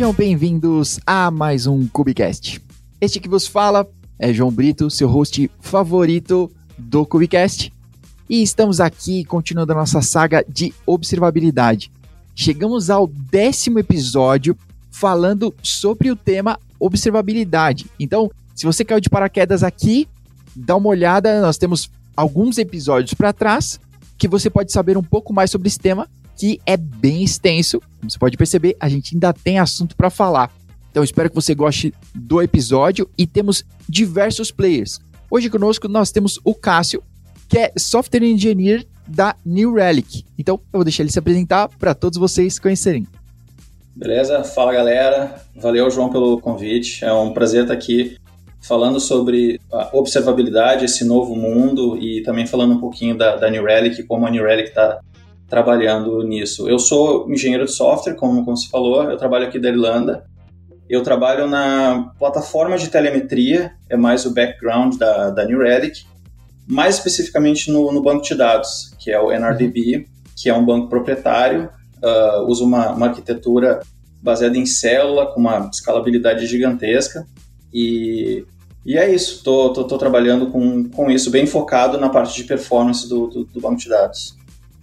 Sejam bem-vindos a mais um Cubicast. Este que vos fala é João Brito, seu host favorito do Cubicast. E estamos aqui continuando a nossa saga de observabilidade. Chegamos ao décimo episódio falando sobre o tema observabilidade. Então, se você caiu de paraquedas aqui, dá uma olhada, nós temos alguns episódios para trás que você pode saber um pouco mais sobre esse tema que é bem extenso. Como você pode perceber, a gente ainda tem assunto para falar. Então espero que você goste do episódio e temos diversos players. Hoje conosco nós temos o Cássio, que é Software Engineer da New Relic. Então eu vou deixar ele se apresentar para todos vocês conhecerem. Beleza? Fala galera. Valeu, João, pelo convite. É um prazer estar aqui falando sobre a observabilidade, esse novo mundo e também falando um pouquinho da, da New Relic, como a New Relic está trabalhando nisso. Eu sou engenheiro de software, como, como você falou, eu trabalho aqui da Irlanda. Eu trabalho na plataforma de telemetria, é mais o background da, da New Relic, mais especificamente no, no banco de dados, que é o NRDB, que é um banco proprietário, uh, usa uma, uma arquitetura baseada em célula, com uma escalabilidade gigantesca, e e é isso, estou tô, tô, trabalhando com, com isso, bem focado na parte de performance do, do, do banco de dados.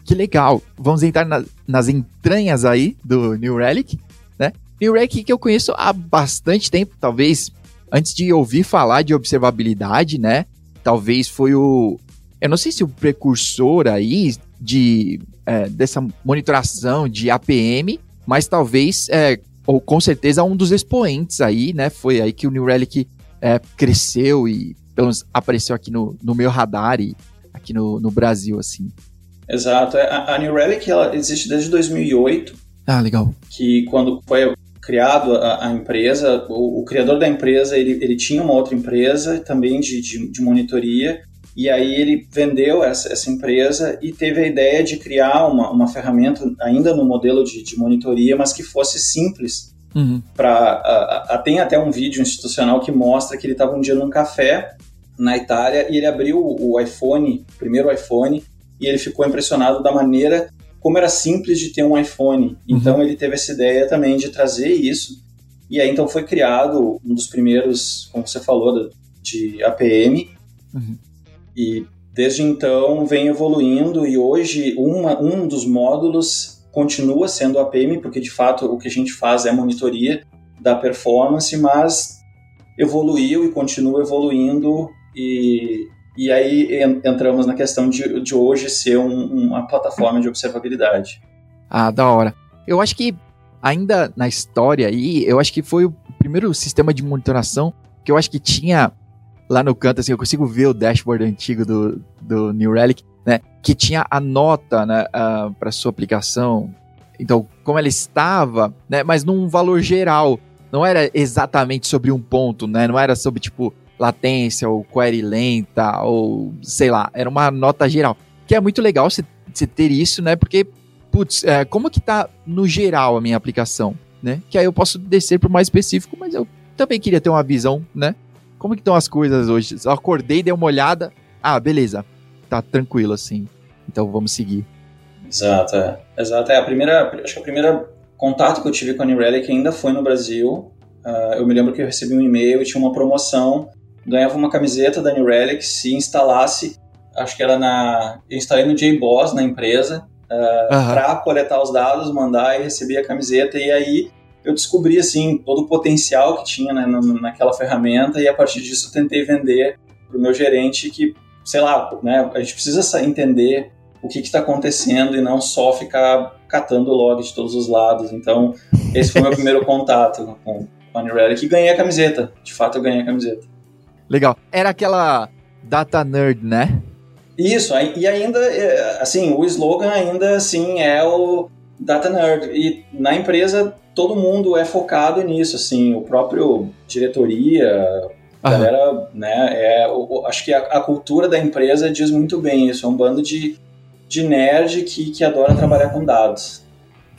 Que legal. Vamos entrar na, nas entranhas aí do New Relic, né? New Relic que eu conheço há bastante tempo, talvez antes de ouvir falar de observabilidade, né? Talvez foi o. Eu não sei se o precursor aí de é, dessa monitoração de APM, mas talvez, é, ou com certeza, um dos expoentes aí, né? Foi aí que o New Relic é, cresceu e pelo menos apareceu aqui no, no meu radar e aqui no, no Brasil, assim. Exato. É, a, a New Relic ela existe desde 2008. Ah, legal. Que quando foi criado a, a empresa, o, o, criador da empresa, ele, ele tinha uma outra empresa também de, de, de monitoria, e aí ele vendeu essa, essa, empresa e teve a ideia de criar uma, uma ferramenta ainda no modelo de, de monitoria, mas que fosse simples. Uhum. Pra, tem até um vídeo institucional que mostra que ele estava um dia num café na Itália e ele abriu o iPhone, o primeiro iPhone, e ele ficou impressionado da maneira como era simples de ter um iPhone. Uhum. Então ele teve essa ideia também de trazer isso. E aí então foi criado um dos primeiros, como você falou, de APM. Uhum. E desde então vem evoluindo e hoje uma, um dos módulos continua sendo APM, porque de fato o que a gente faz é monitoria da performance, mas evoluiu e continua evoluindo e e aí entramos na questão de, de hoje ser um, uma plataforma de observabilidade. Ah, da hora. Eu acho que ainda na história aí, eu acho que foi o primeiro sistema de monitoração que eu acho que tinha lá no canto, assim, eu consigo ver o dashboard antigo do, do New Relic, né? Que tinha a nota, né, uh, para sua aplicação. Então, como ela estava, né? Mas num valor geral. Não era exatamente sobre um ponto, né? Não era sobre, tipo, latência ou query lenta ou sei lá, era uma nota geral. Que é muito legal você ter isso, né? Porque, putz, é, como que tá no geral a minha aplicação, né? Que aí eu posso descer para mais específico, mas eu também queria ter uma visão, né? Como que estão as coisas hoje? Eu acordei, dei uma olhada, ah, beleza, tá tranquilo assim. Então vamos seguir. Exato, é. Exato, é a primeira, acho que a primeira contato que eu tive com a New Relic ainda foi no Brasil. Uh, eu me lembro que eu recebi um e-mail e tinha uma promoção ganhava uma camiseta da New Relic se instalasse, acho que era na. Eu instalei no JBoss na empresa, uh, uhum. para coletar os dados, mandar e receber a camiseta, e aí eu descobri assim todo o potencial que tinha né, naquela ferramenta, e a partir disso eu tentei vender para o meu gerente que, sei lá, né, a gente precisa entender o que está acontecendo e não só ficar catando log de todos os lados. Então, esse foi o meu primeiro contato com a New Relic e ganhei a camiseta. De fato, eu ganhei a camiseta. Legal. Era aquela data nerd, né? Isso, e ainda, é, assim, o slogan ainda, assim, é o data nerd. E na empresa, todo mundo é focado nisso, assim, o próprio diretoria, a galera, né, é, acho que a, a, cultura da empresa diz muito bem isso, é um bando de, de nerd que, que adora trabalhar com dados.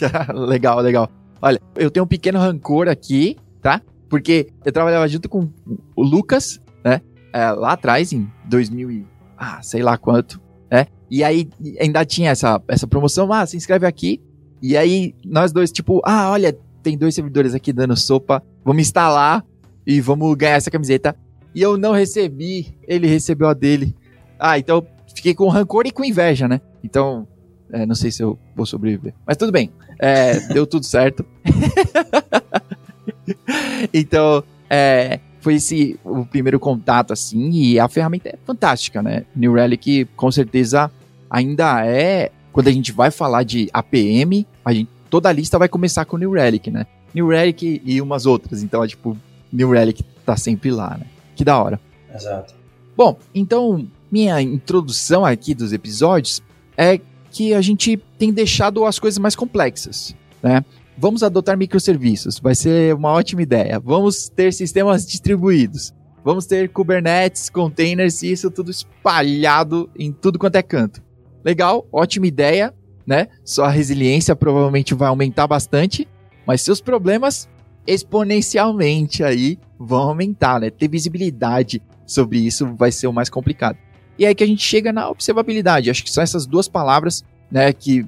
legal, legal. Olha, eu tenho um pequeno rancor aqui, tá? Porque eu trabalhava junto com o Lucas né? É, lá atrás, em 2000 e, ah, sei lá quanto, né? E aí ainda tinha essa, essa promoção, ah, se inscreve aqui. E aí nós dois, tipo, ah, olha, tem dois servidores aqui dando sopa, vamos instalar e vamos ganhar essa camiseta. E eu não recebi, ele recebeu a dele. Ah, então fiquei com rancor e com inveja, né? Então, é, não sei se eu vou sobreviver. Mas tudo bem, é, deu tudo certo. então, é, foi esse o primeiro contato, assim, e a ferramenta é fantástica, né? New Relic, com certeza, ainda é. Quando a gente vai falar de APM, a gente, toda a lista vai começar com New Relic, né? New Relic e umas outras. Então, é, tipo, New Relic tá sempre lá, né? Que da hora. Exato. Bom, então, minha introdução aqui dos episódios é que a gente tem deixado as coisas mais complexas, né? Vamos adotar microserviços, vai ser uma ótima ideia. Vamos ter sistemas distribuídos. Vamos ter Kubernetes, containers e isso tudo espalhado em tudo quanto é canto. Legal, ótima ideia, né? Sua resiliência provavelmente vai aumentar bastante, mas seus problemas exponencialmente aí vão aumentar, né? Ter visibilidade sobre isso vai ser o mais complicado. E é aí que a gente chega na observabilidade. Acho que são essas duas palavras, né, que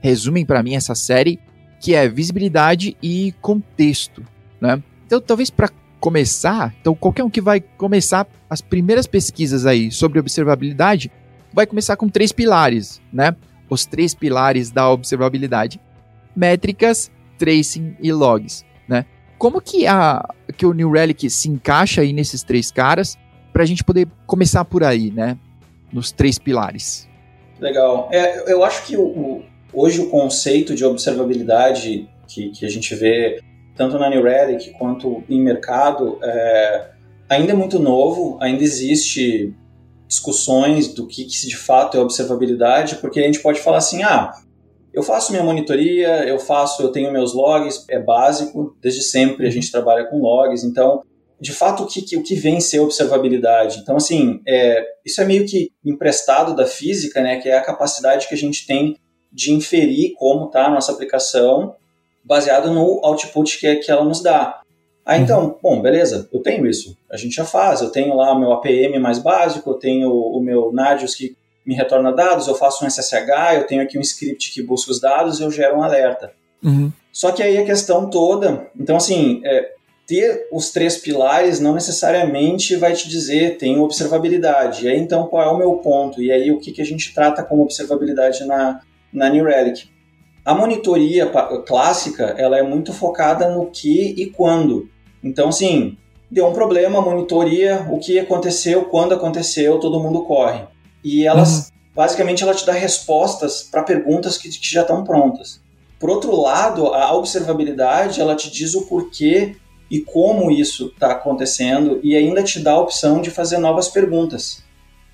resumem para mim essa série que é visibilidade e contexto, né? Então, talvez para começar, então qualquer um que vai começar as primeiras pesquisas aí sobre observabilidade, vai começar com três pilares, né? Os três pilares da observabilidade: métricas, tracing e logs, né? Como que a que o New Relic se encaixa aí nesses três caras para a gente poder começar por aí, né? Nos três pilares. Legal. É, eu acho que o, Hoje, o conceito de observabilidade que, que a gente vê tanto na New Relic quanto em mercado é, ainda é muito novo, ainda existe discussões do que, que de fato é observabilidade, porque a gente pode falar assim, ah, eu faço minha monitoria, eu faço, eu tenho meus logs, é básico, desde sempre a gente trabalha com logs, então, de fato, o que, o que vem ser observabilidade? Então, assim, é, isso é meio que emprestado da física, né, que é a capacidade que a gente tem de inferir como está a nossa aplicação baseado no output que, que ela nos dá. Ah, então, uhum. bom, beleza, eu tenho isso, a gente já faz, eu tenho lá o meu APM mais básico, eu tenho o meu Nadius que me retorna dados, eu faço um SSH, eu tenho aqui um script que busca os dados e eu gero um alerta. Uhum. Só que aí a questão toda, então assim, é, ter os três pilares não necessariamente vai te dizer tem observabilidade. E aí então qual é o meu ponto? E aí o que, que a gente trata como observabilidade na, na New Relic. A monitoria clássica ela é muito focada no que e quando. Então, assim, deu um problema, monitoria, o que aconteceu, quando aconteceu, todo mundo corre. E elas, uhum. basicamente, ela te dá respostas para perguntas que, que já estão prontas. Por outro lado, a observabilidade, ela te diz o porquê e como isso está acontecendo e ainda te dá a opção de fazer novas perguntas.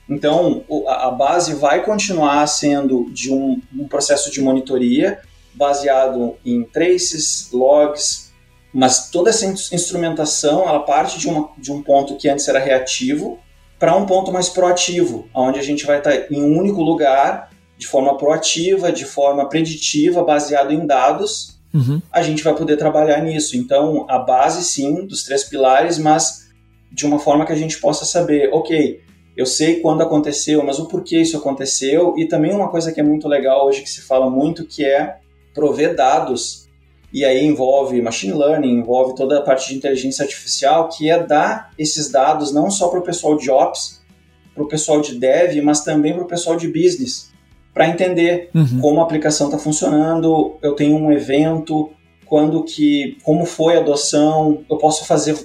Então, a base vai continuar sendo de um, um processo de monitoria baseado em traces, logs, mas toda essa instrumentação ela parte de, uma, de um ponto que antes era reativo para um ponto mais proativo, onde a gente vai estar em um único lugar, de forma proativa, de forma preditiva, baseado em dados, uhum. a gente vai poder trabalhar nisso. Então, a base, sim, dos três pilares, mas de uma forma que a gente possa saber, ok, eu sei quando aconteceu, mas o porquê isso aconteceu. E também uma coisa que é muito legal hoje que se fala muito, que é prover dados. E aí envolve machine learning, envolve toda a parte de inteligência artificial, que é dar esses dados não só para o pessoal de ops, para o pessoal de dev, mas também para o pessoal de business, para entender uhum. como a aplicação está funcionando. Eu tenho um evento, quando que, como foi a adoção, eu posso fazer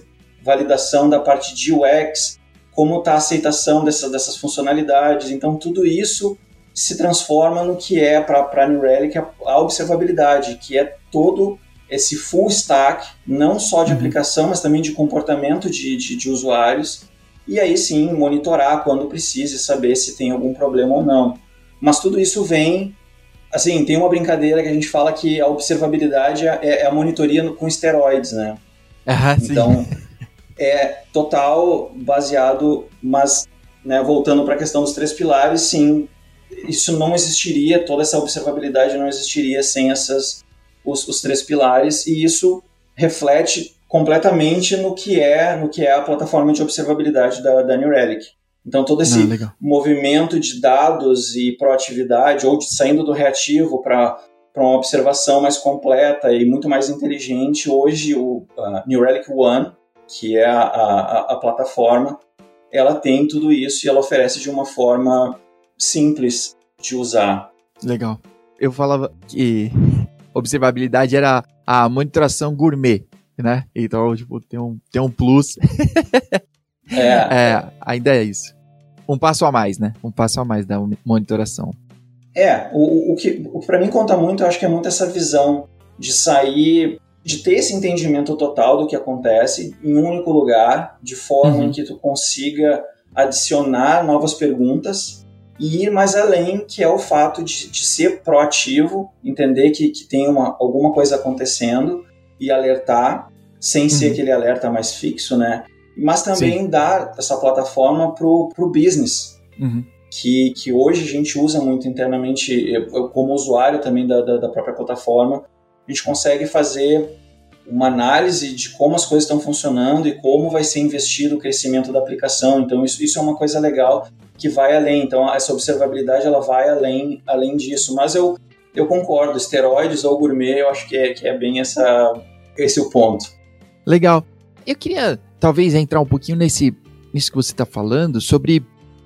validação da parte de UX, como está a aceitação dessas, dessas funcionalidades. Então, tudo isso se transforma no que é para a New Relic a, a, observabilidade, que é todo esse full stack, não só de uhum. aplicação, mas também de comportamento de, de, de usuários, e aí sim monitorar quando precisa e saber se tem algum problema ou não. Mas tudo isso vem, assim, tem uma brincadeira que a gente fala que a observabilidade é, é a monitoria com esteroides, né? Ah, então, é total baseado, mas né, voltando para a questão dos três pilares, sim, isso não existiria, toda essa observabilidade não existiria sem essas, os, os três pilares, e isso reflete completamente no que é no que é a plataforma de observabilidade da, da New Relic. Então todo esse ah, movimento de dados e proatividade ou de, saindo do reativo para para uma observação mais completa e muito mais inteligente. Hoje, o uh, New Relic One, que é a, a, a, plataforma, ela tem tudo isso e ela oferece de uma forma simples de usar. Legal. Eu falava que observabilidade era a monitoração gourmet, né? Então, tipo, tem um, tem um plus. é. é. Ainda é isso. Um passo a mais, né? Um passo a mais da monitoração. É, o, o que, o que para mim conta muito, eu acho que é muito essa visão de sair, de ter esse entendimento total do que acontece em um único lugar, de forma uhum. em que tu consiga adicionar novas perguntas e ir mais além, que é o fato de, de ser proativo, entender que, que tem uma, alguma coisa acontecendo e alertar, sem uhum. ser aquele alerta mais fixo, né? Mas também Sim. dar essa plataforma pro, pro business. Uhum que, que hoje a gente usa muito internamente, eu, eu como usuário também da, da, da, própria plataforma, gente consegue fazer uma análise de como as coisas estão funcionando e como vai ser investido o crescimento da aplicação. Então, isso, isso é uma coisa legal que vai além. Então, essa observabilidade ela vai além, além disso. Mas eu, eu concordo, esteroides ou gourmet, eu acho que é, que é bem essa, esse o ponto. Legal. Eu queria, talvez, entrar um pouquinho nesse, nisso que você está falando, sobre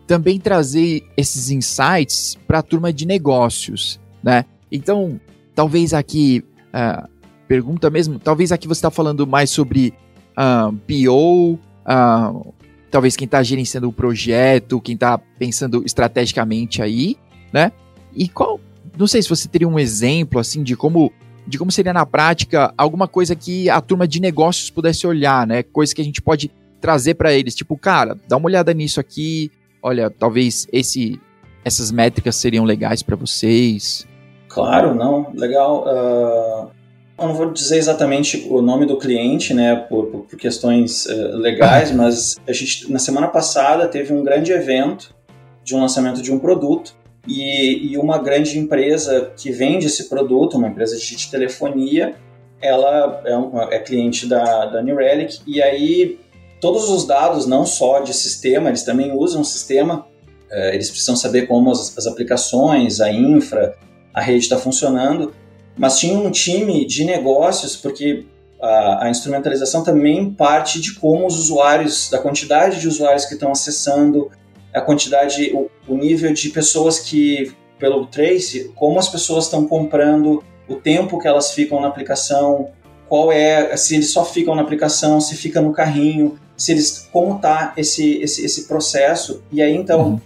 também trazer esses insights para a turma de negócios, né? Então, talvez aqui, uh, pergunta mesmo, talvez aqui você está falando mais sobre uh, PO, uh, talvez quem está gerenciando o projeto, quem está pensando estrategicamente aí, né? E qual, não sei se você teria um exemplo, assim, de como de como seria na prática alguma coisa que a turma de negócios pudesse olhar, né? Coisa que a gente pode trazer para eles, tipo, cara, dá uma olhada nisso aqui, olha, talvez esse, essas métricas seriam legais para vocês? Claro, não, legal. Uh, eu não vou dizer exatamente o nome do cliente, né, por, por, por questões uh, legais, mas a gente na semana passada teve um grande evento de um lançamento de um produto e, e uma grande empresa que vende esse produto, uma empresa de telefonia, ela é, um, é cliente da, da New Relic e aí todos os dados, não só de sistema, eles também usam o sistema, é, eles precisam saber como as, as aplicações, a infra, a rede está funcionando, mas tinha um time de negócios, porque a, a, instrumentalização também parte de como os usuários, da quantidade de usuários que estão acessando, a quantidade, o, o nível de pessoas que, pelo Trace, como as pessoas estão comprando, o tempo que elas ficam na aplicação, qual é, se eles só ficam na aplicação, se fica no carrinho, se eles como tá esse, esse, esse processo. E aí então uhum.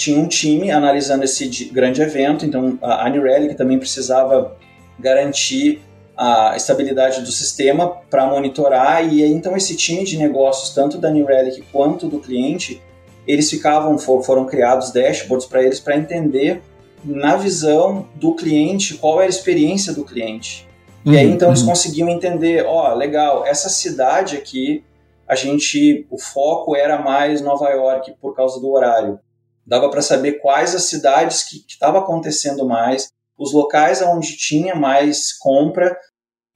Tinha um time analisando esse grande evento, então a New Relic também precisava garantir a estabilidade do sistema para monitorar e então esse time de negócios tanto da New Relic quanto do cliente eles ficavam foram criados dashboards para eles para entender na visão do cliente qual era a experiência do cliente e aí uhum, então eles uhum. conseguiam entender, ó, oh, legal, essa cidade aqui a gente, o foco era mais Nova York por causa do horário. Dava para saber quais as cidades que estava acontecendo mais, os locais onde tinha mais compra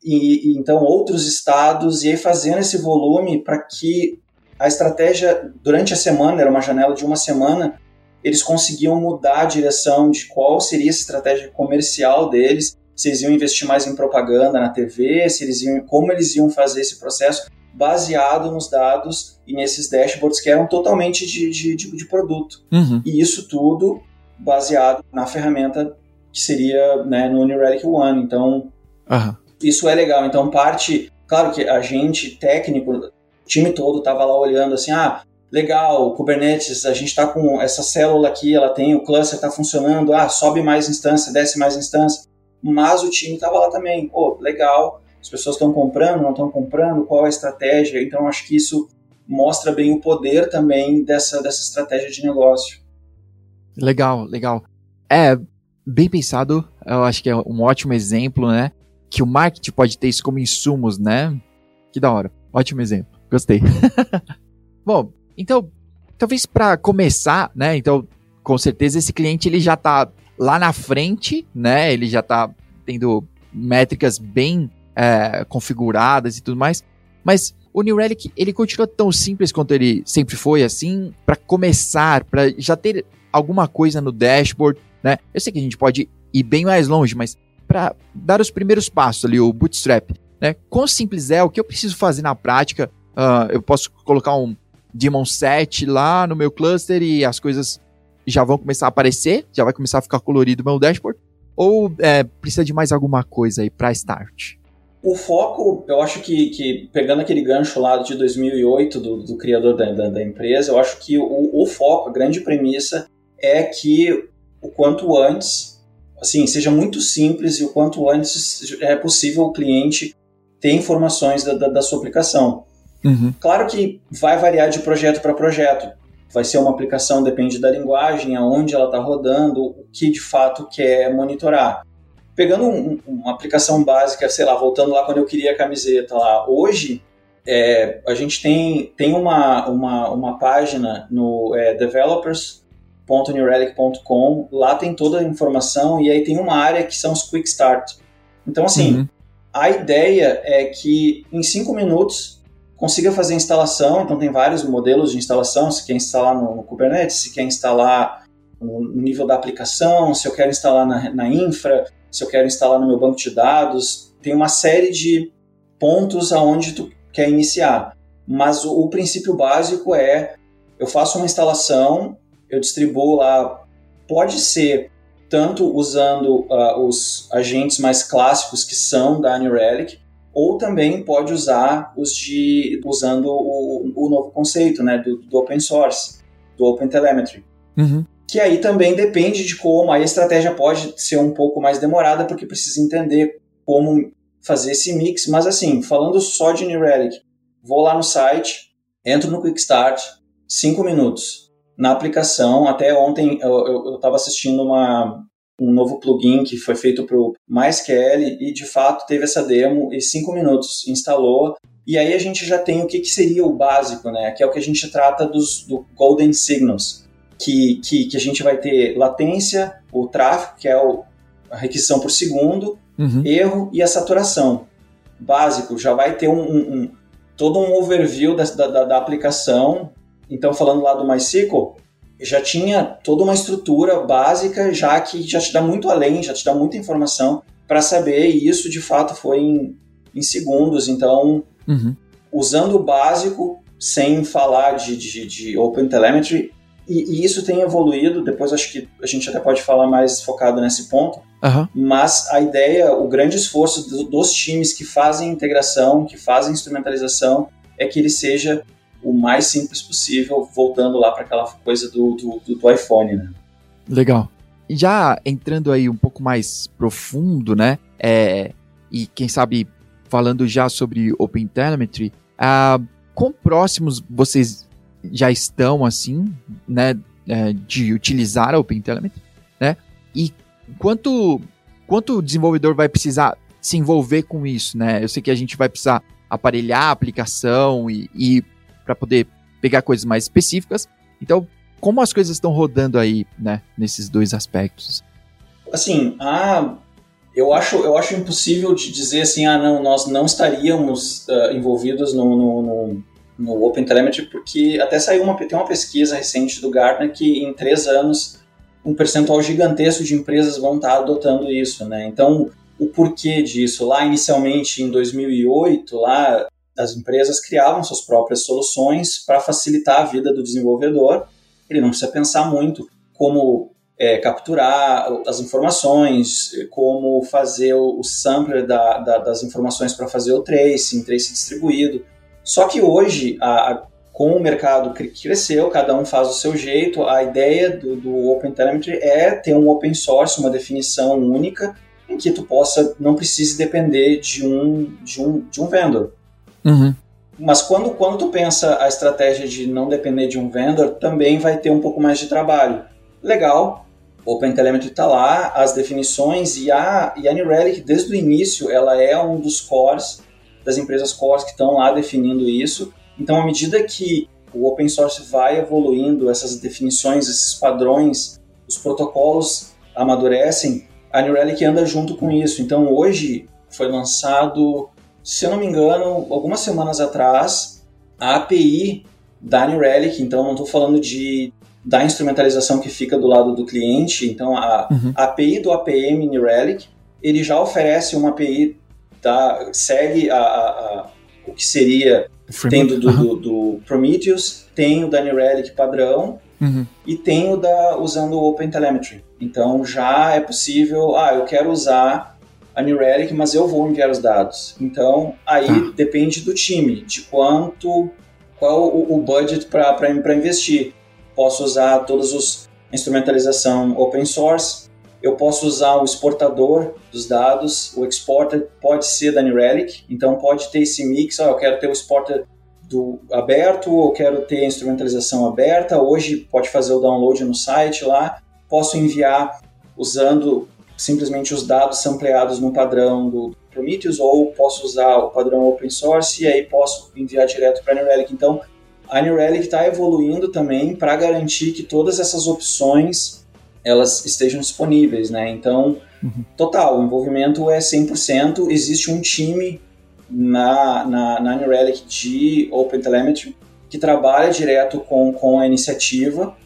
e, e, então outros estados e aí fazendo esse volume para que a estratégia durante a semana era uma janela de uma semana eles conseguiam mudar a direção de qual seria a estratégia comercial deles se eles iam investir mais em propaganda na TV se eles iam como eles iam fazer esse processo baseado nos dados e nesses dashboards que eram totalmente de, de, de, de produto. Uhum. E isso tudo baseado na ferramenta que seria né, no New Relic One. Então, uhum. isso é legal. Então, parte. Claro que a gente, técnico, o time todo estava lá olhando assim: ah, legal, Kubernetes, a gente está com essa célula aqui, ela tem, o cluster está funcionando, ah, sobe mais instância, desce mais instância. Mas o time estava lá também, pô, legal, as pessoas estão comprando, não estão comprando, qual a estratégia. Então, acho que isso mostra bem o poder também dessa, dessa estratégia de negócio. Legal, legal. É, bem pensado, eu acho que é um ótimo exemplo, né? Que o marketing pode ter isso como insumos, né? Que da hora. Ótimo exemplo. Gostei. Bom, então, talvez para começar, né? Então, com certeza esse cliente ele já está lá na frente, né? Ele já está tendo métricas bem é, configuradas e tudo mais. Mas o New Relic, ele continua tão simples quanto ele sempre foi, assim, para começar, para já ter alguma coisa no dashboard, né? Eu sei que a gente pode ir bem mais longe, mas para dar os primeiros passos ali, o bootstrap. Né? Quão simples é, o que eu preciso fazer na prática? Uh, eu posso colocar um daemon set lá no meu cluster e as coisas já vão começar a aparecer, já vai começar a ficar colorido o meu dashboard? Ou é, precisa de mais alguma coisa aí para start? O foco, eu acho que, que, pegando aquele gancho lá de 2008 do, do criador da, da, da, empresa, eu acho que o, o, foco, a grande premissa é que o quanto antes, assim, seja muito simples e o quanto antes é possível o cliente ter informações da, da, da sua aplicação. Uhum. Claro que vai variar de projeto para projeto. Vai ser uma aplicação, depende da linguagem, aonde ela está rodando, o que de fato quer monitorar. Pegando um, uma aplicação básica, sei lá, voltando lá quando eu queria a camiseta lá, hoje é, a gente tem, tem uma, uma, uma página no é, developers.newrelic.com, lá tem toda a informação e aí tem uma área que são os Quick Start. Então, assim, uhum. a ideia é que em cinco minutos consiga fazer instalação, então tem vários modelos de instalação, se quer instalar no, no Kubernetes, se quer instalar no nível da aplicação, se eu quero instalar na, na infra, se eu quero instalar no meu banco de dados, tem uma série de pontos aonde tu quer iniciar. Mas o, o princípio básico é, eu faço uma instalação, eu distribuo lá, pode ser tanto usando uh, os agentes mais clássicos que são da New Relic, ou também pode usar os de usando o, o novo conceito, né, do, do, open source, do Open Telemetry. Uhum. Que aí também depende de como a estratégia pode ser um pouco mais demorada porque precisa entender como fazer esse mix. Mas assim, falando só de New Relic, vou lá no site, entro no Quick Start, cinco minutos na aplicação. Até ontem eu estava assistindo uma, um novo plugin que foi feito para o MySQL e de fato teve essa demo e cinco minutos instalou e aí a gente já tem o que, que seria o básico, né? Que é o que a gente trata dos do golden signals, que, que, que a gente vai ter latência, o tráfego, que é o, a requisição por segundo, uhum. erro e a saturação. Básico, já vai ter um, um, um todo um overview da, da, da aplicação. Então, falando lá do MySQL, já tinha toda uma estrutura básica, já que já te dá muito além, já te dá muita informação para saber, e isso de fato foi em, em segundos. Então, uhum. usando o básico, sem falar de, de, de Open Telemetry, e, e, isso tem evoluído, depois acho que a gente até pode falar mais focado nesse ponto, uhum. mas a ideia, o grande esforço do, dos times que fazem integração, que fazem instrumentalização, é que ele seja o mais simples possível, voltando lá para aquela coisa do, do, do, iPhone, né? Legal. Já entrando aí um pouco mais profundo, né? É, e quem sabe falando já sobre OpenTelemetry, uh, quão próximos vocês já estão, assim, né? É, de utilizar a OpenTelemetry, né? E quanto, quanto o desenvolvedor vai precisar se envolver com isso, né? Eu sei que a gente vai precisar aparelhar a aplicação e, e para poder pegar coisas mais específicas. Então, como as coisas estão rodando aí, né, nesses dois aspectos? Assim, a eu acho, eu acho impossível de dizer assim, ah, não, nós não estaríamos uh, envolvidos no, no, no, no OpenTelemetry, porque até saiu uma, tem uma pesquisa recente do Gartner que em três anos um percentual gigantesco de empresas vão estar adotando isso, né? Então, o porquê disso? Lá inicialmente em 2008, lá as empresas criavam suas próprias soluções para facilitar a vida do desenvolvedor. Ele não precisa pensar muito como é, capturar as informações, como fazer o, sampler da, da, das informações para fazer o tracing, trace distribuído. Só que hoje, a, a, com o mercado que cresceu, cada um faz o seu jeito, a ideia do, do Open Telemetry é ter um open source, uma definição única, em que tu possa, não precise depender de um, de um, de um vendor. Uhum. Mas quando, quando tu pensa a estratégia de não depender de um vendor, também vai ter um pouco mais de trabalho. Legal, OpenTelemetry está lá, as definições e a, e a New Relic, desde o início, ela é um dos cores, das empresas cores que estão lá definindo isso. Então, à medida que o open source vai evoluindo, essas definições, esses padrões, os protocolos amadurecem, a New Relic anda junto com isso. Então, hoje foi lançado se eu não me engano, algumas semanas atrás, a API da New Relic, então não estou falando de da instrumentalização que fica do lado do cliente, então a, uhum. a API do APM New Relic, ele já oferece uma API, tá, segue a, a, a o que seria tem do, do, do, Prometheus, tem o da New Relic padrão uhum. e tem o da usando o OpenTelemetry. Então já é possível, ah, eu quero usar a New Relic, mas eu vou enviar os dados. Então aí ah. depende do time, de quanto, qual o, o budget para investir. Posso usar todos os instrumentalização open source, eu posso usar o exportador dos dados, o exporter pode ser da New Relic, então pode ter esse mix, oh, eu quero ter o exporter do aberto, ou quero ter a instrumentalização aberta, hoje pode fazer o download no site lá, posso enviar usando simplesmente os dados sampleados no padrão do Prometheus, ou posso usar o padrão open source e aí posso enviar direto para a New Relic. Então, a New Relic está evoluindo também para garantir que todas essas opções elas estejam disponíveis, né? Então, uhum. total, o envolvimento é 100%. Existe um time na, na, na New Relic de OpenTelemetry que trabalha direto com, com a iniciativa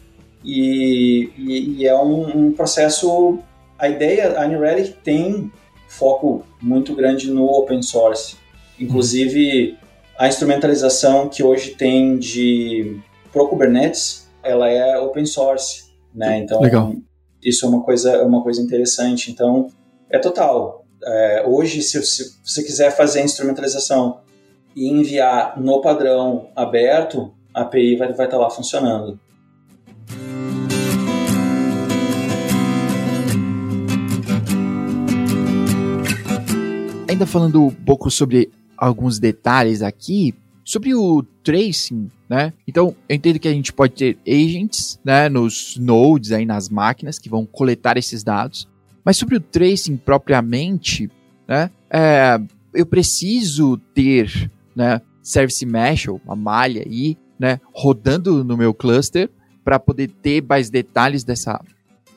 e, e, e é um, um, processo... A ideia, a New Relic tem foco muito grande no open source. Inclusive, a instrumentalização que hoje tem de pro Kubernetes, ela é open source, né? Então, Legal isso é uma coisa, é uma coisa interessante. Então, é total. É, hoje, se, se, você quiser fazer a instrumentalização e enviar no padrão aberto, a API vai, estar lá funcionando. Ainda falando um pouco sobre alguns detalhes aqui, sobre o tracing, né? Então, eu entendo que a gente pode ter agents, né, nos nodes aí nas máquinas que vão coletar esses dados. Mas sobre o tracing propriamente, né, é, eu preciso ter, né, service mesh, ou uma malha aí, né, rodando no meu cluster para poder ter mais detalhes dessa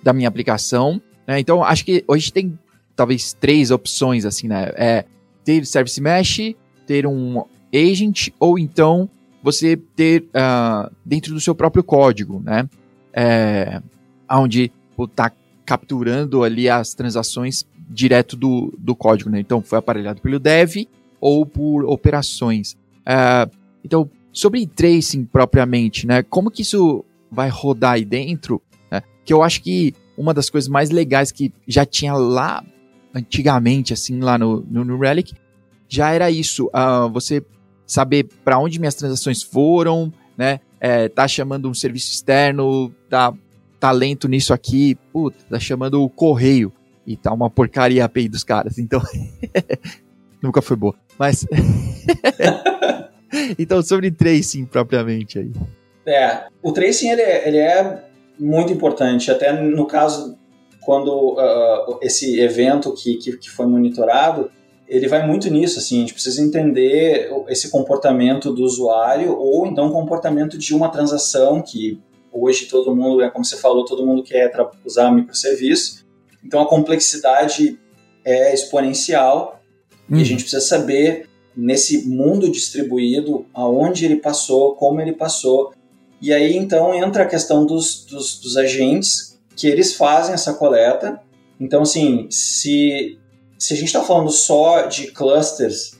da minha aplicação. Né? Então, acho que hoje tem talvez três opções assim, né? É ter service mesh, ter um agent ou então você ter uh, dentro do seu próprio código, né? É, onde está capturando ali as transações direto do, do código, né? Então foi aparelhado pelo dev ou por operações. Uh, então, sobre tracing propriamente, né? Como que isso vai rodar aí dentro? Né? Que eu acho que uma das coisas mais legais que já tinha lá antigamente, assim, lá no, no, Relic, já era isso. Uh, você saber para onde minhas transações foram, né? É, tá chamando um serviço externo, tá, tá lento nisso aqui, puta, tá chamando o correio e tá uma porcaria a API dos caras, então nunca foi boa. Mas então sobre tracing propriamente aí. É, o tracing ele é, ele é muito importante, até no caso quando uh, esse evento que, que, que foi monitorado, ele vai muito nisso, assim, a gente precisa entender esse comportamento do usuário ou então o comportamento de uma transação que hoje todo mundo, é como você falou, todo mundo quer usar microserviço, então a complexidade é exponencial hum. e a uhum. gente precisa saber nesse mundo distribuído aonde ele passou, como ele passou, e aí então entra a questão dos, dos, dos agentes que eles fazem essa coleta, então assim, se se a gente está falando só de clusters,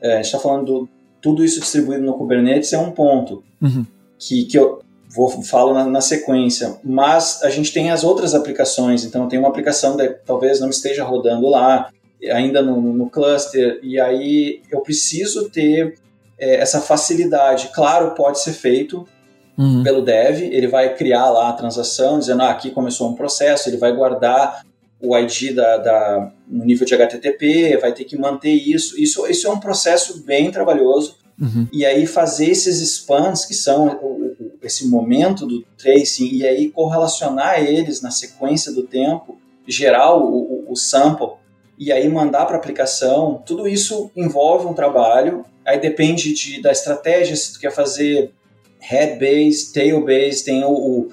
é, a gente está falando do, tudo isso distribuído no Kubernetes é um ponto uhum. que, que eu vou falo na, na, sequência. Mas a gente tem as outras aplicações, então tem uma aplicação que talvez não esteja rodando lá ainda no, no cluster e aí eu preciso ter é, essa facilidade. Claro, pode ser feito uhum. pelo dev, ele vai criar lá a transação, dizendo ah, aqui começou um processo, ele vai guardar o ID da, da, no nível de HTTP, vai ter que manter isso. Isso, isso é um processo bem trabalhoso. Uhum. E aí fazer esses spans, que são o, o, esse momento do tracing, e aí correlacionar eles na sequência do tempo, gerar o, o sample, e aí mandar para a aplicação, tudo isso envolve um trabalho. Aí depende de, da estratégia, se tu quer fazer head-based, tail-based, tem o, o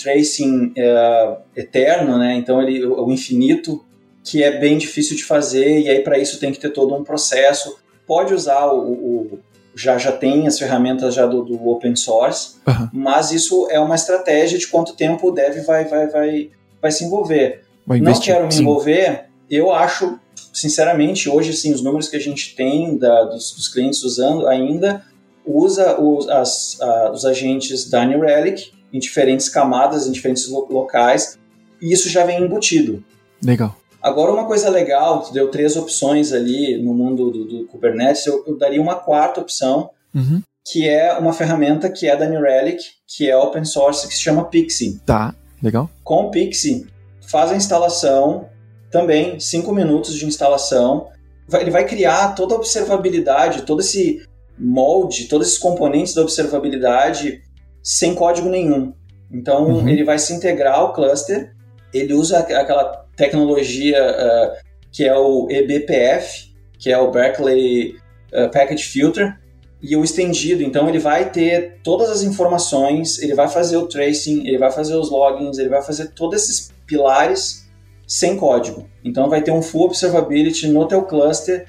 tracing é, eterno, né? Então ele o infinito que é bem difícil de fazer e aí para isso tem que ter todo um processo. Pode usar o, o já já tem as ferramentas já do, do open source, uhum. mas isso é uma estratégia de quanto tempo o dev vai vai vai vai se envolver. Não quero me envolver, eu acho, sinceramente, hoje, assim, os números que a gente tem da, dos, dos clientes usando ainda usa os, as, a, os agentes da New Relic em diferentes camadas, em diferentes lo locais, e isso já vem embutido. Legal. Agora, uma coisa legal, tu deu três opções ali no mundo do, do Kubernetes, eu, eu, daria uma quarta opção, uhum. que é uma ferramenta que é da New Relic, que é open source, que se chama Pixie. Tá, legal. Com o Pixie, faz a instalação, também cinco minutos de instalação, ele vai criar toda a observabilidade, todo esse molde, todos esses componentes da observabilidade sem código nenhum. Então, uhum. ele vai se integrar ao cluster, ele usa aquela tecnologia uh, que é o eBPF, que é o Berkeley uh, Package Filter, e o estendido. Então, ele vai ter todas as informações, ele vai fazer o tracing, ele vai fazer os logins, ele vai fazer todos esses pilares sem código. Então, vai ter um full observability no teu cluster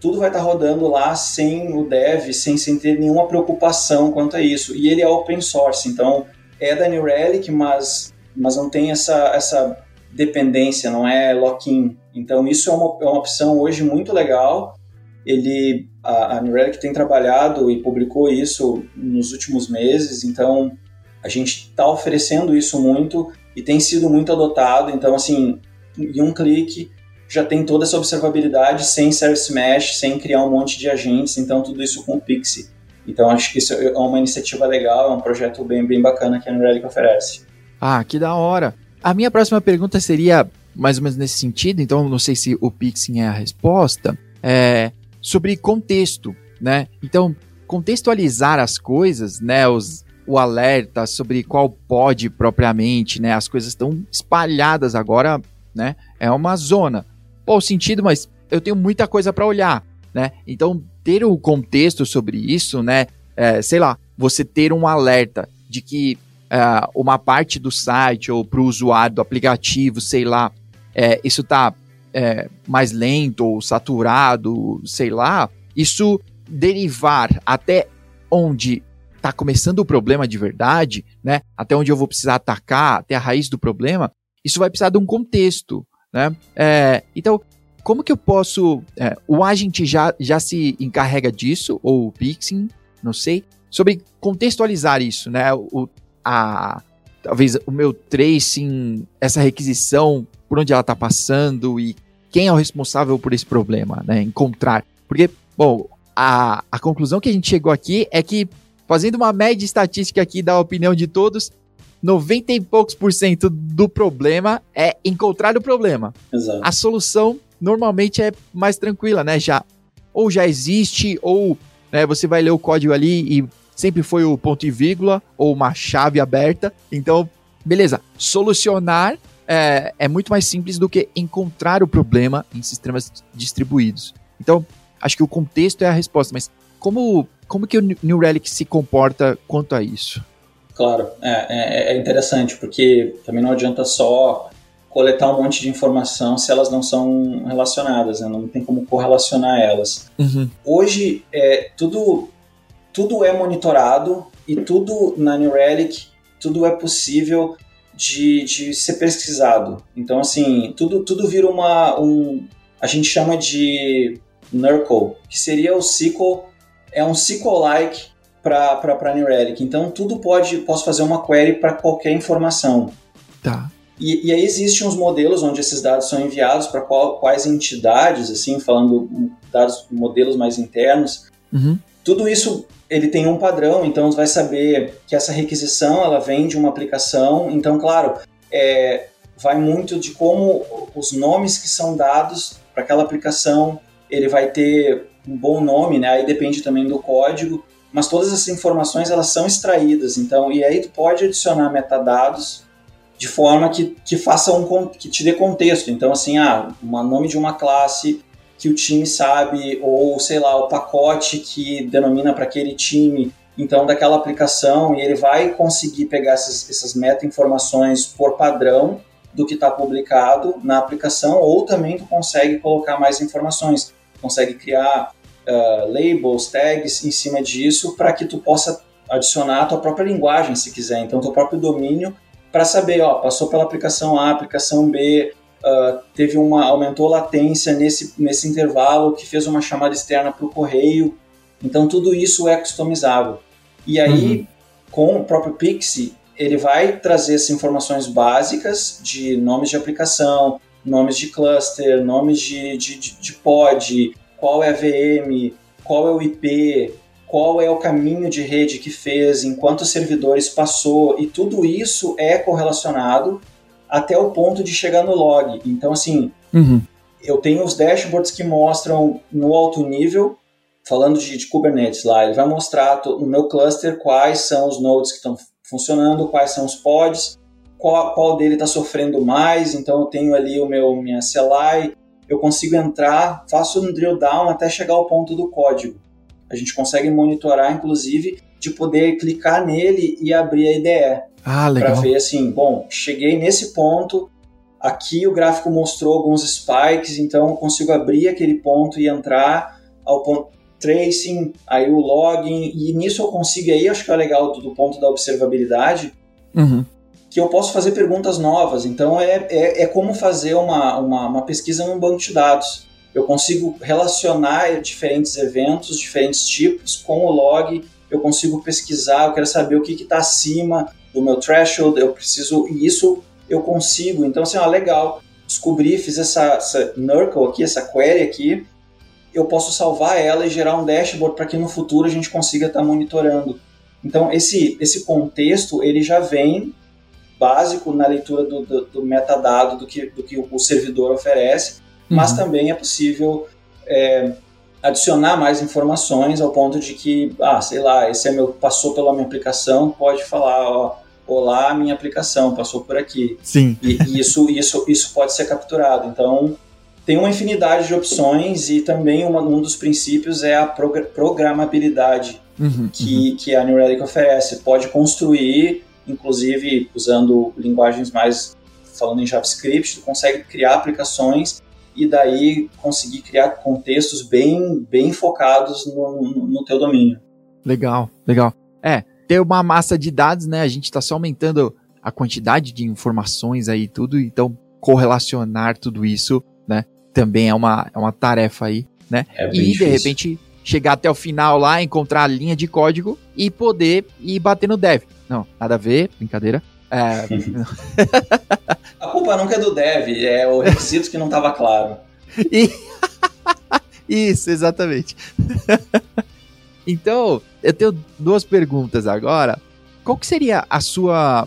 tudo vai estar rodando lá sem o dev, sem, sem ter nenhuma preocupação quanto a isso. E ele é open source, então é da New Relic, mas, mas não tem essa, essa dependência, não é lock-in. Então isso é uma, é uma opção hoje muito legal. Ele, a, a New Relic tem trabalhado e publicou isso nos últimos meses, então a gente está oferecendo isso muito e tem sido muito adotado. Então, assim, em um clique já tem toda essa observabilidade sem service mesh, sem criar um monte de agentes, então tudo isso com o Pixie. Então acho que isso é uma iniciativa legal, é um projeto bem, bem bacana que a New Relic oferece. Ah, que da hora. A minha próxima pergunta seria mais ou menos nesse sentido, então não sei se o Pixie é a resposta, é sobre contexto, né? Então, contextualizar as coisas, né, os, o alerta sobre qual pode propriamente, né, as coisas estão espalhadas agora, né, é uma zona pô, sentido, mas eu tenho muita coisa para olhar, né? Então, ter o contexto sobre isso, né? É, sei lá, você ter um alerta de que é, uma parte do site ou para o usuário do aplicativo, sei lá, é, isso está é, mais lento ou saturado, sei lá, isso derivar até onde está começando o problema de verdade, né? Até onde eu vou precisar atacar, até a raiz do problema, isso vai precisar de um contexto, né? É, então, como que eu posso. É, o agente já, já se encarrega disso, ou o Pixing, não sei, sobre contextualizar isso, né? O, a, talvez o meu tracing, essa requisição, por onde ela está passando e quem é o responsável por esse problema, né? Encontrar. Porque, bom, a, a conclusão que a gente chegou aqui é que, fazendo uma média estatística aqui da opinião de todos, 90 e poucos por cento do problema é encontrar o problema. Exato. A solução normalmente é mais tranquila, né? Já ou já existe ou né, você vai ler o código ali e sempre foi o ponto e vírgula ou uma chave aberta. Então, beleza. Solucionar é, é muito mais simples do que encontrar o problema em sistemas distribuídos. Então, acho que o contexto é a resposta, mas como, como que o New Relic se comporta quanto a isso? Claro, é, é, é, interessante, porque também não adianta só coletar um monte de informação se elas não são relacionadas, né? não tem como correlacionar elas. Uhum. Hoje, é, tudo, tudo é monitorado e tudo na New Relic, tudo é possível de, de ser pesquisado. Então, assim, tudo, tudo vira uma. Um, a gente chama de NURCL, que seria o SQL, é um SQL-like para New Relic. Então tudo pode, posso fazer uma query para qualquer informação. Tá. E, e, aí existem uns modelos onde esses dados são enviados para quais entidades, assim, falando dados, modelos mais internos. Uhum. Tudo isso ele tem um padrão, então você vai saber que essa requisição ela vem de uma aplicação. Então, claro, é, vai muito de como os nomes que são dados para aquela aplicação, ele vai ter um bom nome, né? Aí depende também do código mas todas essas informações elas são extraídas, então, e aí tu pode adicionar metadados de forma que, que faça um que te dê contexto. Então, assim, ah, o nome de uma classe que o time sabe, ou sei lá, o pacote que denomina para aquele time, então daquela aplicação, e ele vai conseguir pegar essas, essas meta-informações por padrão do que está publicado na aplicação, ou também tu consegue colocar mais informações, consegue criar uh, labels, tags em cima disso para que tu possa adicionar a tua própria linguagem, se quiser. Então, teu próprio domínio para saber, ó, passou pela aplicação A, aplicação B, uh, teve uma aumentou latência nesse, nesse intervalo que fez uma chamada externa para o correio. Então tudo isso é customizável. E aí, uhum. com o próprio Pixie, ele vai trazer essas informações básicas de nomes de aplicação, nomes de cluster, nomes de, de, de, de pod, qual é a VM, qual é o IP, qual é o caminho de rede que fez, em quantos servidores passou, e tudo isso é correlacionado até o ponto de chegar no log. Então, assim, uhum. eu tenho os dashboards que mostram no alto nível, falando de, de Kubernetes lá, ele vai mostrar no meu cluster quais são os nodes que estão funcionando, quais são os pods, qual, qual dele está sofrendo mais. Então, eu tenho ali o meu minha CLI, eu consigo entrar, faço um drill down até chegar ao ponto do código. A gente consegue monitorar, inclusive, de poder clicar nele e abrir a IDE. Ah, legal. Para ver assim, bom, cheguei nesse ponto, aqui o gráfico mostrou alguns spikes, então eu consigo abrir aquele ponto e entrar ao ponto tracing, aí o login, e nisso eu consigo, aí acho que é legal do, do ponto da observabilidade, uhum. Que eu posso fazer perguntas novas. Então é, é, é como fazer uma, uma, uma pesquisa num banco de dados. Eu consigo relacionar diferentes eventos, diferentes tipos com o log, eu consigo pesquisar, eu quero saber o que está acima, do meu threshold, eu preciso, e isso eu consigo. Então, assim, ó, legal, descobri, fiz essa, essa aqui, essa query aqui, eu posso salvar ela e gerar um dashboard para que no futuro a gente consiga estar tá monitorando. Então, esse, esse contexto, ele já vem básico na leitura do, do, do metadado do que, do que o servidor oferece, uhum. mas também é possível é, adicionar mais informações ao ponto de que, ah, sei lá, esse é meu passou pela minha aplicação, pode falar, ó, olá, minha aplicação passou por aqui. Sim. E, e isso, isso, isso pode ser capturado. Então, tem uma infinidade de opções e também uma, um dos princípios é a programabilidade uhum, que, uhum. que a New Relic oferece. Pode construir, inclusive usando linguagens mais falando em JavaScript, tu consegue criar aplicações e daí conseguir criar contextos bem, bem focados no, no, no teu domínio. Legal, legal. É, ter uma massa de dados, né? A gente está só aumentando a quantidade de informações aí tudo, então correlacionar tudo isso, né? Também é uma, é uma tarefa aí, né? É e difícil. de repente chegar até o final lá, encontrar a linha de código e poder ir bater no dev. Não, nada a ver, brincadeira. É... a culpa nunca é do dev, é o requisito que não estava claro. E... Isso, exatamente. então, eu tenho duas perguntas agora. Qual que seria a sua,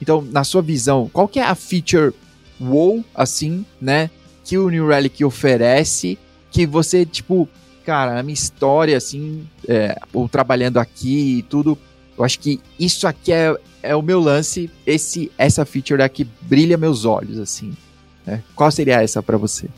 então, na sua visão, qual que é a feature WoW, assim, né, que o New Relic oferece, que você, tipo, cara, a minha história, assim, é, ou trabalhando aqui e tudo, eu acho que isso aqui é, é o meu lance, esse essa feature aqui brilha meus olhos, assim. Né? Qual seria essa para você?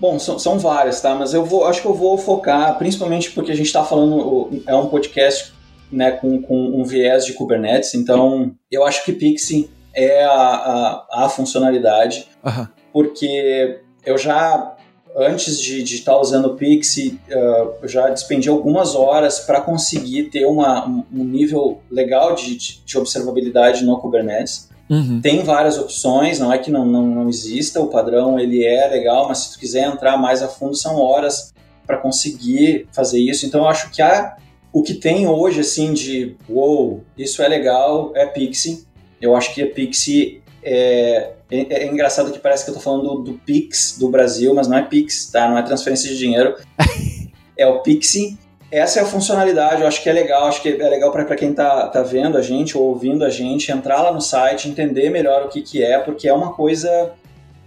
Bom, são, são várias, tá? Mas eu vou, acho que eu vou focar, principalmente porque a gente está falando, é um podcast né, com, com um viés de Kubernetes, então eu acho que Pixie é a, a, a funcionalidade, uhum. porque eu já, antes de estar tá usando o Pixie, uh, eu já despendi algumas horas para conseguir ter uma, um nível legal de, de observabilidade no Kubernetes. Uhum. Tem várias opções, não é que não, não, não exista, o padrão ele é legal, mas se tu quiser entrar mais a fundo, são horas para conseguir fazer isso. Então eu acho que há, o que tem hoje, assim, de wow, isso é legal, é Pixie. Eu acho que a Pixie é, é, é engraçado que parece que eu estou falando do, do, Pix do Brasil, mas não é Pix, tá? Não é transferência de dinheiro. é o Pixie essa é a funcionalidade, eu acho que é legal, acho que é legal para quem está tá vendo a gente ou ouvindo a gente, entrar lá no site, entender melhor o que, que é, porque é uma coisa.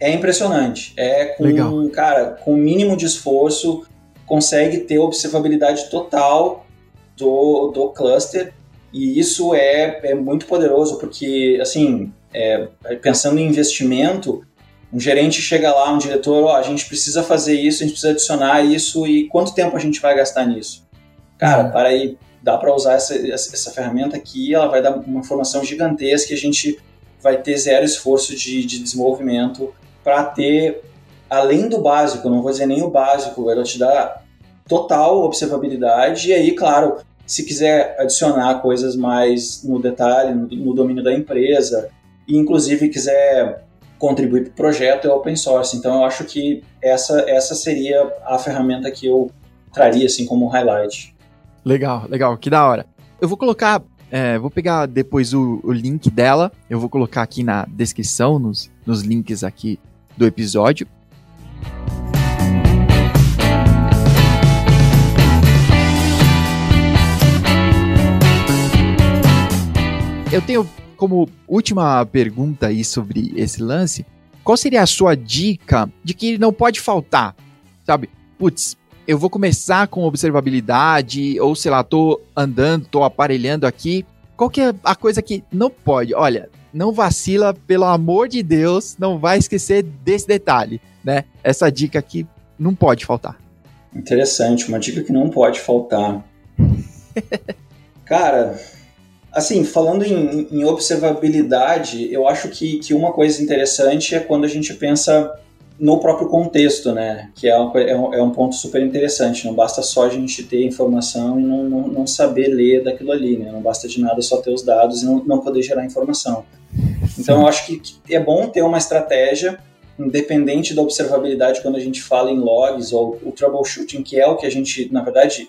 É impressionante. É com, legal. cara, com o mínimo de esforço, consegue ter observabilidade total do, do cluster, e isso é, é muito poderoso, porque, assim, é, pensando em investimento, um gerente chega lá, um diretor, ó, oh, a gente precisa fazer isso, a gente precisa adicionar isso, e quanto tempo a gente vai gastar nisso? cara, uhum. para aí, dá para usar essa, essa ferramenta aqui, ela vai dar uma informação gigantesca e a gente vai ter zero esforço de, de desenvolvimento para ter, além do básico, não vou dizer nem o básico, ela te dá total observabilidade e aí, claro, se quiser adicionar coisas mais no detalhe, no, no domínio da empresa, e inclusive quiser contribuir para o projeto é open source. Então eu acho que essa, essa seria a ferramenta que eu traria assim como highlight. Legal, legal, que da hora. Eu vou colocar, é, vou pegar depois o, o, link dela, eu vou colocar aqui na descrição, nos, nos links aqui do episódio. Eu tenho como última pergunta aí sobre esse lance, qual seria a sua dica de que não pode faltar? Sabe? Putz, eu vou começar com observabilidade, ou sei lá, tô andando, tô aparelhando aqui. Qual que é a coisa que não pode? Olha, não vacila, pelo amor de Deus, não vai esquecer desse detalhe, né? Essa dica aqui não pode faltar. Interessante, uma dica que não pode faltar. Cara, Assim, falando em, em, observabilidade, eu acho que, que uma coisa interessante é quando a gente pensa no próprio contexto, né? Que é, é, um, é um ponto super interessante. Não basta só a gente ter informação e não, não, não, saber ler daquilo ali, né? Não basta de nada só ter os dados e não, não poder gerar informação. Então, eu acho que, que é bom ter uma estratégia independente da observabilidade quando a gente fala em logs ou o troubleshooting, que é o que a gente, na verdade,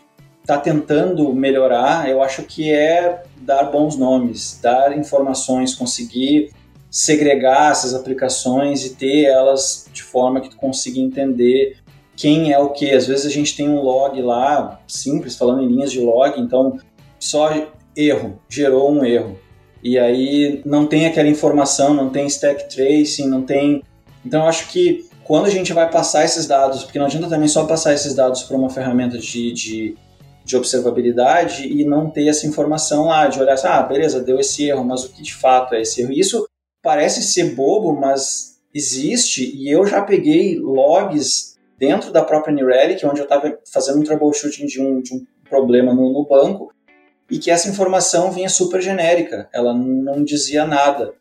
está tentando melhorar, eu acho que é dar bons nomes, dar informações, conseguir segregar essas aplicações e ter elas de forma que tu consiga entender quem é o que. Às vezes a gente tem um log lá, simples, falando em linhas de log, então só erro, gerou um erro. E aí não tem aquela informação, não tem stack tracing, não tem. Então eu acho que quando a gente vai passar esses dados, porque não adianta também só passar esses dados para uma ferramenta de, de de observabilidade e não ter essa informação lá, de olhar assim, ah, beleza, deu esse erro, mas o que de fato é esse erro? Isso parece ser bobo, mas existe e eu já peguei logs dentro da própria New Relic, onde eu estava fazendo um troubleshooting de um, de um problema no, no banco e que essa informação vinha super genérica, ela não dizia nada.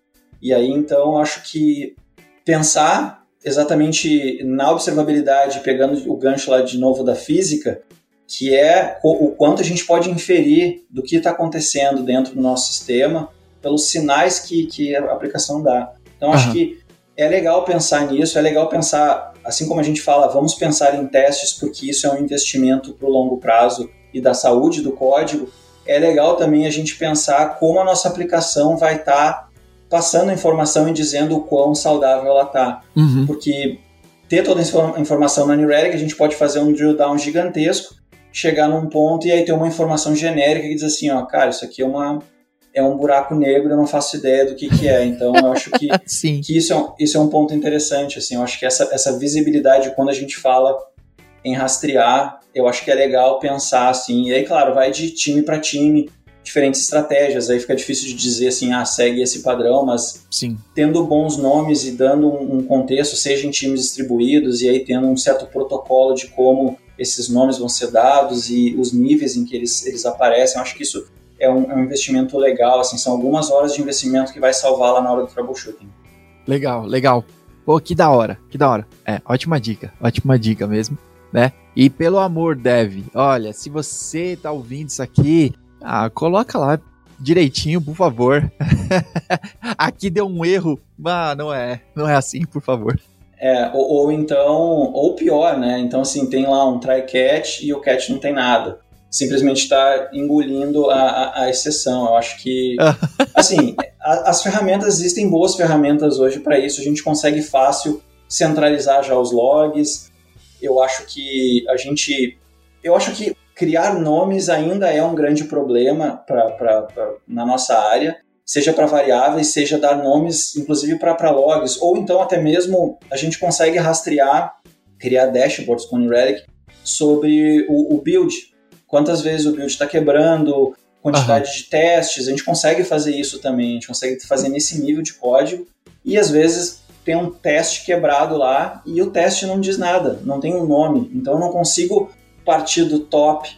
E aí então acho que pensar exatamente na observabilidade, pegando o gancho lá de novo da física, que é o quanto a gente pode inferir do que está acontecendo dentro do nosso sistema pelos sinais que, que a aplicação dá. Então, acho uhum. que é legal pensar nisso, é legal pensar, assim como a gente fala, vamos pensar em testes, porque isso é um investimento para o longo prazo e da saúde do código. É legal também a gente pensar como a nossa aplicação vai estar tá passando informação e dizendo o quão saudável ela está. Uhum. Porque ter toda a informação na New Relic, a gente pode fazer um drill down gigantesco chegar num ponto e aí ter uma informação genérica que diz assim, ó, cara, isso aqui é uma é um buraco negro, eu não faço ideia do que, que é. Então, eu acho que, que isso, é um, isso é um ponto interessante. Assim, eu acho que essa, essa visibilidade, quando a gente fala em rastrear, eu acho que é legal pensar assim. E aí, claro, vai de time para time, diferentes estratégias. Aí fica difícil de dizer assim, ah, segue esse padrão, mas Sim. tendo bons nomes e dando um, um contexto, seja em times distribuídos, e aí tendo um certo protocolo de como esses nomes vão ser dados e os níveis em que eles, eles aparecem. Eu acho que isso é um, é um, investimento legal, assim, são algumas horas de investimento que vai salvar lá na hora do troubleshooting. Legal, legal. Pô, que da hora, que da hora. É, ótima dica, ótima dica mesmo, né? E pelo amor, Dev, olha, se você tá ouvindo isso aqui, ah, coloca lá direitinho, por favor. aqui deu um erro. Ah, não é, não é assim, por favor. É, ou, ou, então, ou pior, né? Então, assim, tem lá um try catch e o catch não tem nada. Simplesmente está engolindo a, a, a, exceção. Eu acho que, assim, a, as ferramentas, existem boas ferramentas hoje para isso. A gente consegue fácil centralizar já os logs. Eu acho que a gente. Eu acho que criar nomes ainda é um grande problema pra, pra, pra na nossa área seja para variáveis, seja dar nomes, inclusive para logs, ou então até mesmo a gente consegue rastrear, criar dashboards com o Relic sobre o, o, build. Quantas vezes o build está quebrando, quantidade uhum. de testes, a gente consegue fazer isso também, a gente consegue fazer nesse nível de código, e às vezes tem um teste quebrado lá e o teste não diz nada, não tem um nome, então eu não consigo partir do top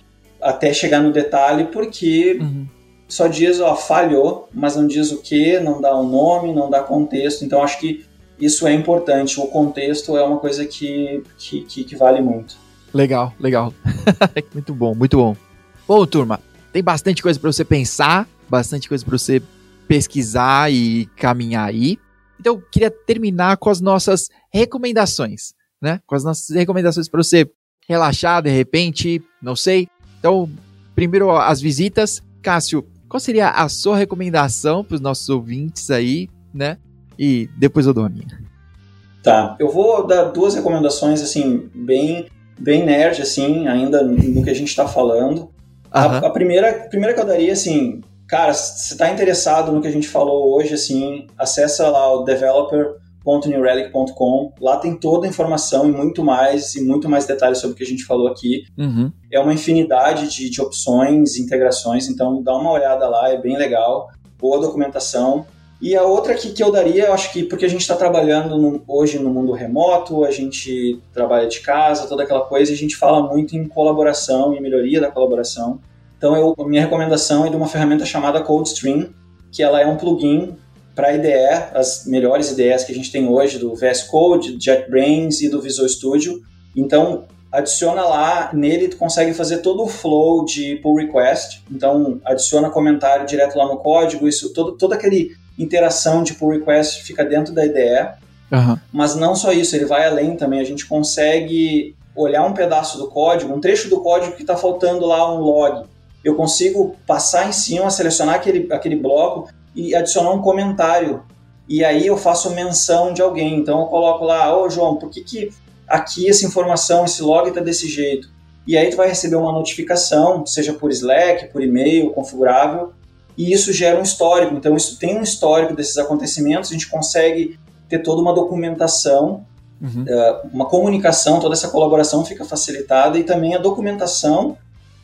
até chegar no detalhe porque uhum só diz, ó, falhou, mas não diz o que, não dá o um nome, não dá contexto. Então acho que isso é importante. O contexto é uma coisa que, que, que, que vale muito. Legal, legal. muito bom, muito bom. Bom, turma, tem bastante coisa para você pensar, bastante coisa para você pesquisar e caminhar aí. Então, queria terminar com as nossas recomendações, né? Com as nossas recomendações para você relaxar de repente, não sei. Então, primeiro as visitas. Cássio, qual seria a sua recomendação para os nossos ouvintes aí, né? E depois eu dou a minha. Tá, eu vou dar duas recomendações, assim, bem, bem nerd, assim, ainda no que a gente está falando. Uhum. A, a, primeira, a primeira que eu daria, assim, cara, se está interessado no que a gente falou hoje, assim, acessa lá o developer.newrelic.com. Lá tem toda a informação e muito mais, e muito mais detalhes sobre o que a gente falou aqui. Uhum. É uma infinidade de, de opções, integrações, então dá uma olhada lá, é bem legal. Boa documentação. E a outra que, que eu daria, eu acho que porque a gente está trabalhando no, hoje no mundo remoto, a gente trabalha de casa, toda aquela coisa, a gente fala muito em colaboração e melhoria da colaboração. Então, eu, a minha recomendação é de uma ferramenta chamada CodeStream, que ela é um plugin para IDE, as melhores IDEs que a gente tem hoje do VS Code, JetBrains e do Visual Studio. Então, adiciona lá, nele tu consegue fazer todo o flow de pull request. Então, adiciona comentário direto lá no código, isso todo toda aquele interação de pull request fica dentro da IDE. Uhum. Mas não só isso, ele vai além também. A gente consegue olhar um pedaço do código, um trecho do código que está faltando lá um log. Eu consigo passar em cima, selecionar aquele, aquele bloco e adicionar um comentário. E aí eu faço menção de alguém. Então eu coloco lá, ô oh, João, por que, que aqui essa informação, esse log está desse jeito? E aí tu vai receber uma notificação, seja por Slack, por e-mail, configurável, e isso gera um histórico. Então, isso tem um histórico desses acontecimentos, a gente consegue ter toda uma documentação, uhum. uh, uma comunicação, toda essa colaboração fica facilitada e também a documentação,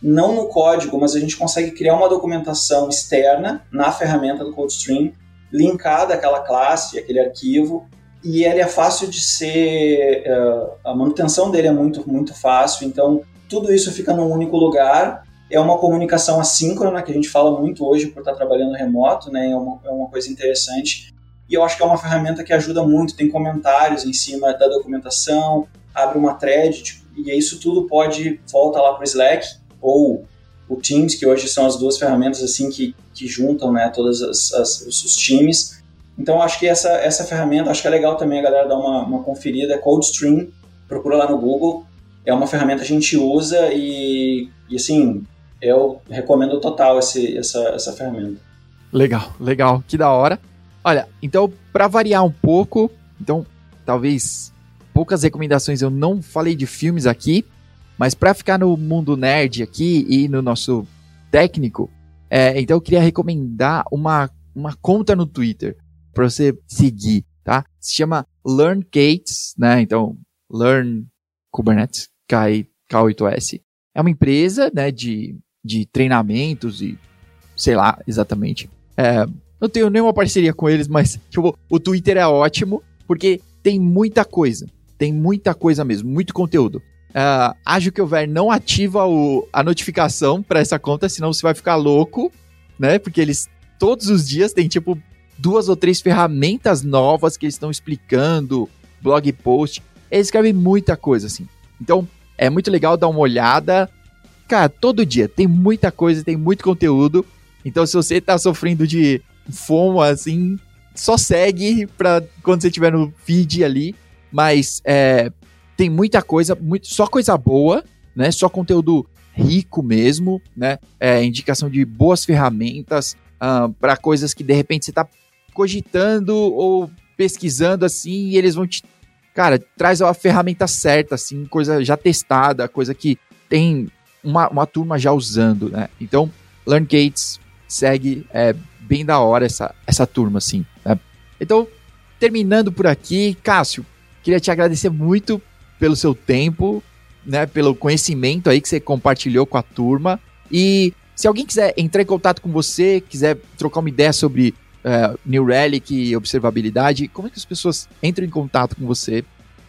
não no código, mas a gente consegue criar uma documentação externa na ferramenta do CodeStream, linkada àquela classe, aquele arquivo, e ele é fácil de ser, uh, a manutenção dele é muito, muito fácil, então tudo isso fica num único lugar é uma comunicação assíncrona, que a gente fala muito hoje por estar trabalhando remoto, né? É uma, é uma coisa interessante. E eu acho que é uma ferramenta que ajuda muito, tem comentários em cima da documentação, abre uma thread, tipo, e isso tudo pode volta lá para o Slack ou o Teams, que hoje são as duas ferramentas assim que, que juntam né, todos os times. Então acho que essa, essa ferramenta, acho que é legal também a galera dar uma, uma conferida, CodeStream, procura lá no Google, é uma ferramenta que a gente usa e, e assim, eu recomendo total esse, essa, essa ferramenta. Legal, legal, que da hora. Olha, então, para variar um pouco, então, talvez poucas recomendações eu não falei de filmes aqui, mas para ficar no mundo nerd aqui e no nosso técnico, é, então eu queria recomendar uma, uma conta no Twitter para você seguir, tá? Se chama Learn Gates, né? Então, Learn Kubernetes, K, K8S. É uma empresa, né, de de treinamentos e sei lá exatamente. É, não tenho nenhuma parceria com eles, mas tipo, o Twitter é ótimo porque tem muita coisa. Tem muita coisa mesmo, muito conteúdo. Uh, acho que o Ver não ativa o, a notificação para essa conta, senão você vai ficar louco, né? Porque eles todos os dias tem tipo duas ou três ferramentas novas que eles estão explicando, blog post. Eles escrevem muita coisa assim. Então é muito legal dar uma olhada. Cara, todo dia tem muita coisa, tem muito conteúdo. Então, se você tá sofrendo de fome, assim, só segue pra quando você estiver no feed ali. Mas é, tem muita coisa, muito, só coisa boa, né? Só conteúdo rico mesmo, né? É, indicação de boas ferramentas uh, ah, para coisas que de repente você tá cogitando ou pesquisando assim e eles vão te. Cara, traz a ferramenta certa, assim, coisa já testada, coisa que tem uma, uma turma já usando, né? Então, LearnGates segue é, bem da hora essa, essa turma, assim. Né? Então, terminando por aqui, Cássio, queria te agradecer muito pelo seu tempo, né? Pelo conhecimento aí que você compartilhou com a turma. E se alguém quiser entrar em contato com você, quiser trocar uma ideia sobre uh, New Relic e observabilidade, como é que as pessoas entram em contato com você?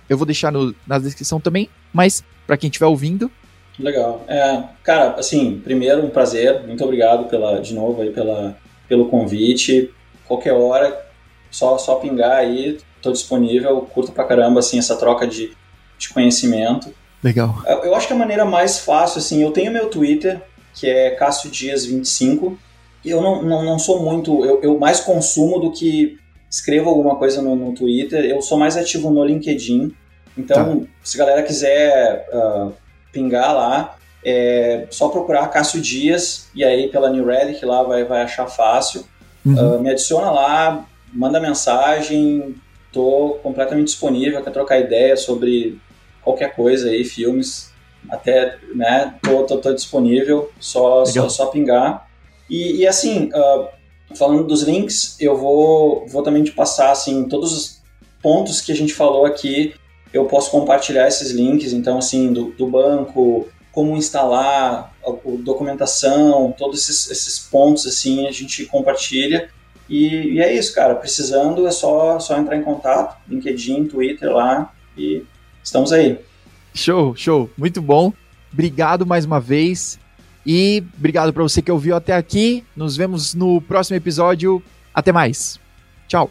Eu vou deixar no, na descrição também, mas para quem estiver ouvindo, Legal. É, cara, assim, primeiro um prazer, muito obrigado pela, de novo aí pela, pelo convite. Qualquer hora, só, só pingar aí, tô disponível, curto pra caramba, assim, essa troca de, de conhecimento. Legal. Eu, acho que a maneira mais fácil, assim, eu tenho meu Twitter, que é Cássio Dias 25, e eu não, não, não sou muito, eu, eu mais consumo do que escrevo alguma coisa no, no Twitter. Eu sou mais ativo no LinkedIn. Então, tá. se a galera quiser uh, pingar lá, é só procurar Cássio Dias e aí pela New Relic lá vai, vai achar fácil. Uhum. Uh, me adiciona lá, manda mensagem, tô completamente disponível, quer trocar ideia sobre qualquer coisa aí, filmes, até, né, tô, tô, tô disponível, só, só, só, pingar. E, e assim, uh, falando dos links, eu vou, vou também te passar, assim, todos os pontos que a gente falou aqui, eu posso compartilhar esses links, então, assim, do, do banco, como instalar, a, a documentação, todos esses, esses pontos, assim, a gente compartilha. E, e, é isso, cara. Precisando é só, só entrar em contato, LinkedIn, Twitter lá e estamos aí. Show, show. Muito bom. Obrigado mais uma vez. E obrigado para você que ouviu até aqui. Nos vemos no próximo episódio. Até mais. Tchau.